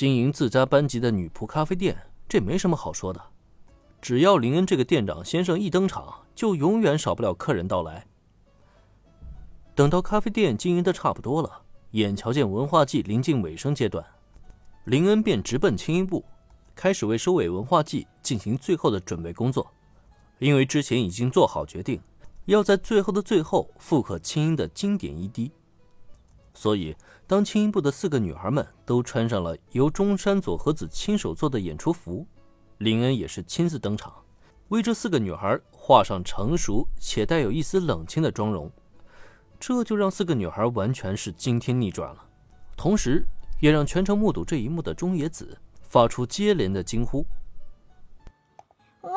经营自家班级的女仆咖啡店，这没什么好说的。只要林恩这个店长先生一登场，就永远少不了客人到来。等到咖啡店经营的差不多了，眼瞧见文化季临近尾声阶段，林恩便直奔青音部，开始为收尾文化季进行最后的准备工作。因为之前已经做好决定，要在最后的最后复刻青音的经典一滴所以当青音部的四个女孩们都穿上了由中山佐和子亲手做的演出服，林恩也是亲自登场，为这四个女孩画上成熟且带有一丝冷清的妆容，这就让四个女孩完全是惊天逆转了，同时也让全程目睹这一幕的中野子发出接连的惊呼。哇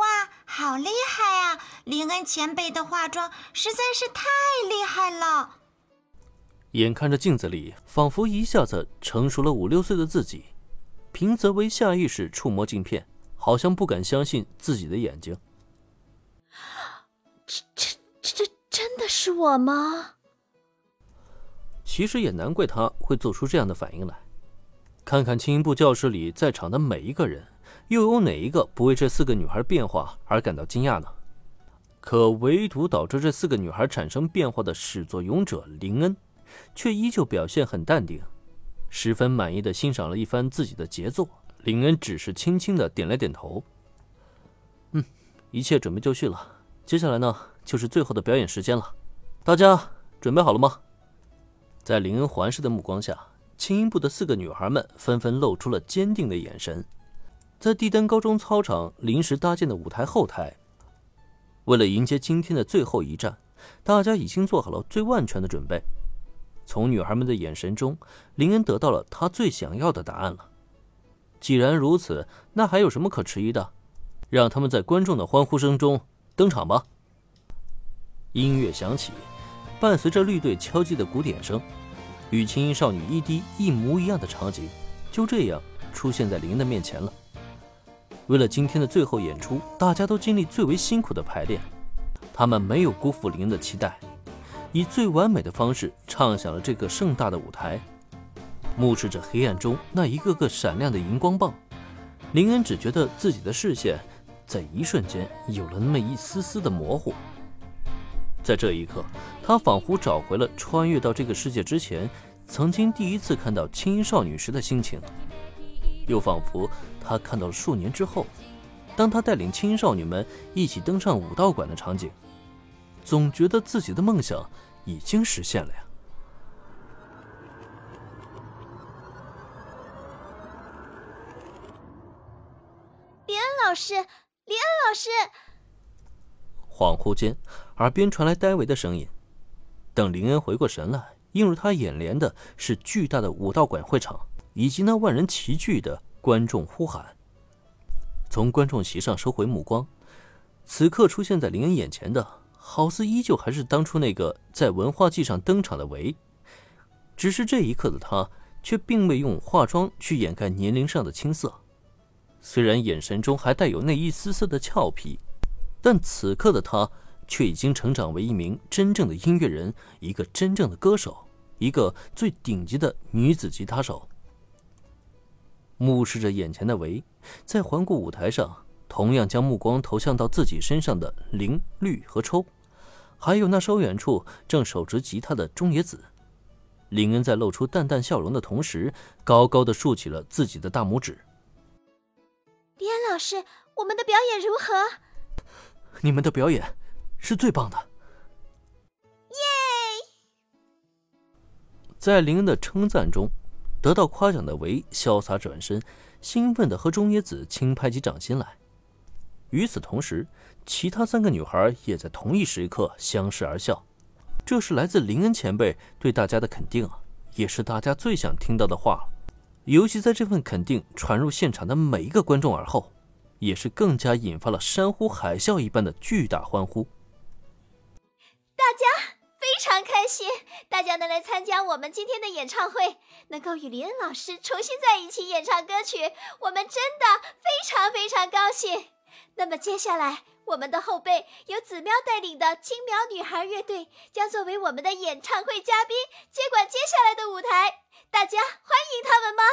好厉害啊！林恩前辈的化妆实在是太厉害了。眼看着镜子里仿佛一下子成熟了五六岁的自己，平泽唯下意识触摸镜片，好像不敢相信自己的眼睛。这、这、这真的是我吗？其实也难怪他会做出这样的反应来。看看青音部教室里在场的每一个人。又有哪一个不为这四个女孩变化而感到惊讶呢？可唯独导致这四个女孩产生变化的始作俑者林恩，却依旧表现很淡定，十分满意的欣赏了一番自己的杰作。林恩只是轻轻的点了点头：“嗯，一切准备就绪了。接下来呢，就是最后的表演时间了。大家准备好了吗？”在林恩环视的目光下，轻音部的四个女孩们纷纷露出了坚定的眼神。在帝丹高中操场临时搭建的舞台后台，为了迎接今天的最后一战，大家已经做好了最万全的准备。从女孩们的眼神中，林恩得到了他最想要的答案了。既然如此，那还有什么可迟疑的？让他们在观众的欢呼声中登场吧！音乐响起，伴随着绿队敲击的鼓点声，与青音少女 ED 一模一样的场景，就这样出现在林恩的面前了。为了今天的最后演出，大家都经历最为辛苦的排练，他们没有辜负林恩的期待，以最完美的方式唱响了这个盛大的舞台。目视着黑暗中那一个个闪亮的荧光棒，林恩只觉得自己的视线在一瞬间有了那么一丝丝的模糊。在这一刻，他仿佛找回了穿越到这个世界之前，曾经第一次看到青衣少女时的心情。又仿佛他看到了数年之后，当他带领青少女们一起登上武道馆的场景，总觉得自己的梦想已经实现了呀。林恩老师，林恩老师。恍惚间，耳边传来戴维的声音。等林恩回过神来，映入他眼帘的是巨大的武道馆会场。以及那万人齐聚的观众呼喊。从观众席上收回目光，此刻出现在林恩眼前的，好似依旧还是当初那个在文化季上登场的维，只是这一刻的他却并未用化妆去掩盖年龄上的青涩。虽然眼神中还带有那一丝丝的俏皮，但此刻的他却已经成长为一名真正的音乐人，一个真正的歌手，一个最顶级的女子吉他手。目视着眼前的维，在环顾舞台上，同样将目光投向到自己身上的林、绿和抽，还有那稍远处正手执吉他的中野子。林恩在露出淡淡笑容的同时，高高的竖起了自己的大拇指。林恩老师，我们的表演如何？你们的表演是最棒的。耶！在林恩的称赞中。得到夸奖的维潇洒转身，兴奋的和中野子轻拍起掌心来。与此同时，其他三个女孩也在同一时刻相视而笑。这是来自林恩前辈对大家的肯定啊，也是大家最想听到的话。尤其在这份肯定传入现场的每一个观众耳后，也是更加引发了山呼海啸一般的巨大欢呼。大家。非常开心，大家能来参加我们今天的演唱会，能够与林恩老师重新在一起演唱歌曲，我们真的非常非常高兴。那么接下来，我们的后辈由子喵带领的青苗女孩乐队将作为我们的演唱会嘉宾，接管接下来的舞台，大家欢迎他们吗？